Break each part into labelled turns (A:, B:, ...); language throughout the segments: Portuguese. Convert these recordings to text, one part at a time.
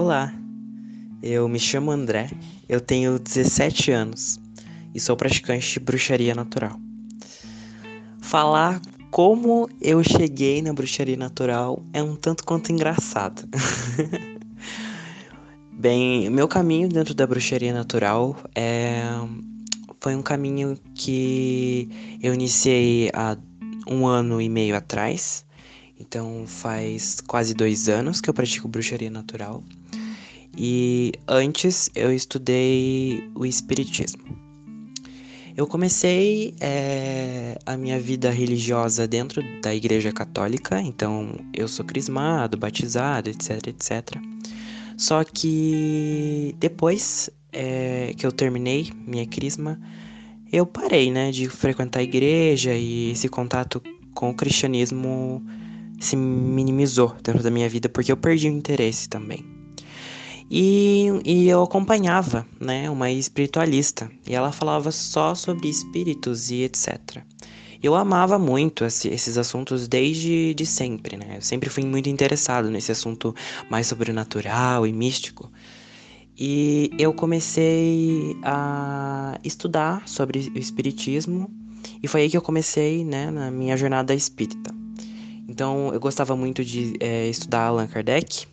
A: Olá, eu me chamo André, eu tenho 17 anos e sou praticante de bruxaria natural. Falar como eu cheguei na bruxaria natural é um tanto quanto engraçado. Bem, meu caminho dentro da bruxaria natural é... foi um caminho que eu iniciei há um ano e meio atrás. Então faz quase dois anos que eu pratico bruxaria natural. E antes eu estudei o Espiritismo. Eu comecei é, a minha vida religiosa dentro da Igreja Católica, então eu sou crismado, batizado, etc, etc. Só que depois é, que eu terminei minha crisma, eu parei, né, de frequentar a igreja e esse contato com o cristianismo se minimizou dentro da minha vida porque eu perdi o interesse também. E, e eu acompanhava, né, uma espiritualista, e ela falava só sobre espíritos e etc. Eu amava muito esse, esses assuntos desde de sempre, né? Eu sempre fui muito interessado nesse assunto mais sobrenatural e místico. E eu comecei a estudar sobre o espiritismo e foi aí que eu comecei, né, na minha jornada espírita. Então, eu gostava muito de é, estudar Allan Kardec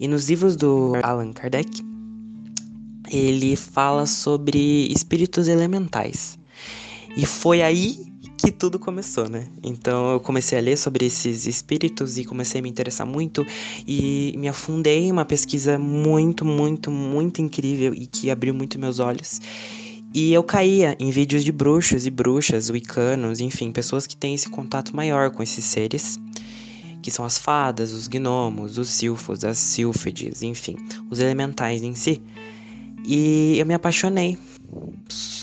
A: e nos livros do Allan Kardec, ele fala sobre espíritos elementais. E foi aí que tudo começou, né? Então eu comecei a ler sobre esses espíritos e comecei a me interessar muito e me afundei em uma pesquisa muito, muito, muito incrível e que abriu muito meus olhos. E eu caía em vídeos de bruxos e bruxas, wicanos, enfim, pessoas que têm esse contato maior com esses seres que são as fadas, os gnomos, os silfos, as sílfides, enfim, os elementais em si. E eu me apaixonei.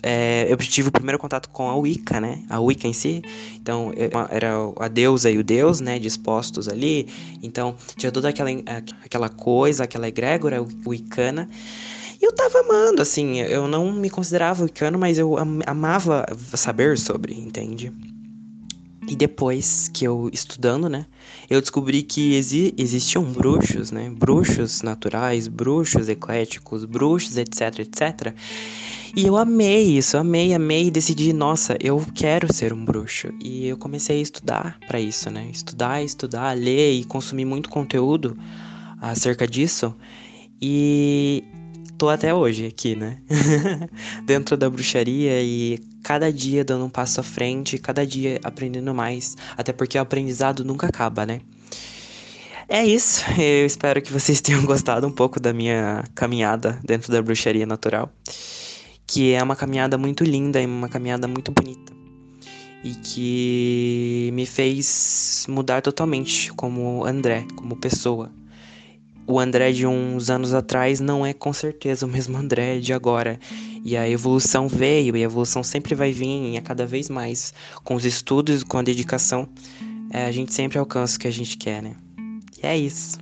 A: É, eu tive o primeiro contato com a Wicca, né? A Wicca em si. Então, era a deusa e o deus, né? Dispostos ali. Então, tinha toda aquela, aquela coisa, aquela egrégora wicana. E eu tava amando, assim. Eu não me considerava wicano, mas eu amava saber sobre, entende? E depois que eu estudando, né, eu descobri que exi existiam bruxos, né, bruxos naturais, bruxos ecléticos, bruxos, etc, etc. E eu amei isso, amei, amei e decidi, nossa, eu quero ser um bruxo. E eu comecei a estudar para isso, né, estudar, estudar, ler e consumir muito conteúdo acerca disso. E tô até hoje aqui, né? Dentro da bruxaria e cada dia dando um passo à frente, cada dia aprendendo mais, até porque o aprendizado nunca acaba, né? É isso, eu espero que vocês tenham gostado um pouco da minha caminhada dentro da bruxaria natural, que é uma caminhada muito linda e uma caminhada muito bonita. E que me fez mudar totalmente como André, como pessoa o André de uns anos atrás não é com certeza o mesmo André de agora. E a evolução veio, e a evolução sempre vai vir, e a cada vez mais. Com os estudos, com a dedicação, é, a gente sempre alcança o que a gente quer, né? E é isso.